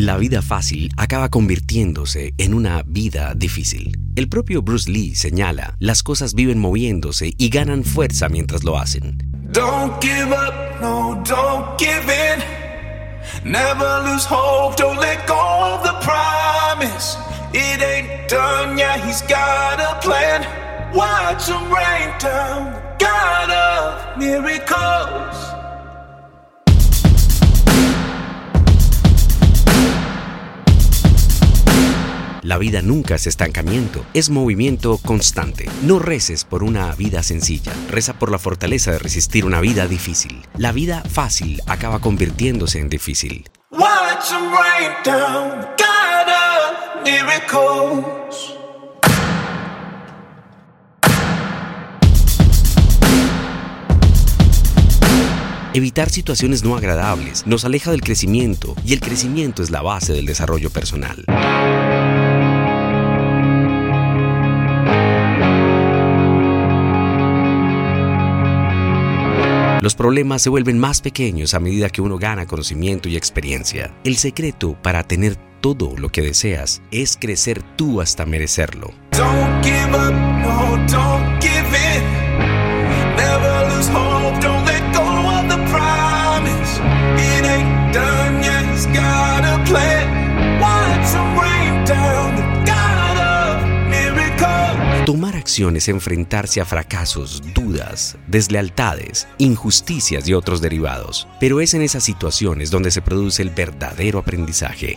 La vida fácil acaba convirtiéndose en una vida difícil. El propio Bruce Lee señala, las cosas viven moviéndose y ganan fuerza mientras lo hacen. Don't give up, no, don't give in. Never lose hope, don't let go of the promise. It ain't done, yeah, he's got a plan. Watch him rain down, God of miracles. La vida nunca es estancamiento, es movimiento constante. No reces por una vida sencilla, reza por la fortaleza de resistir una vida difícil. La vida fácil acaba convirtiéndose en difícil. Evitar situaciones no agradables nos aleja del crecimiento y el crecimiento es la base del desarrollo personal. Los problemas se vuelven más pequeños a medida que uno gana conocimiento y experiencia. El secreto para tener todo lo que deseas es crecer tú hasta merecerlo. Enfrentarse a fracasos, dudas, deslealtades, injusticias y otros derivados. Pero es en esas situaciones donde se produce el verdadero aprendizaje.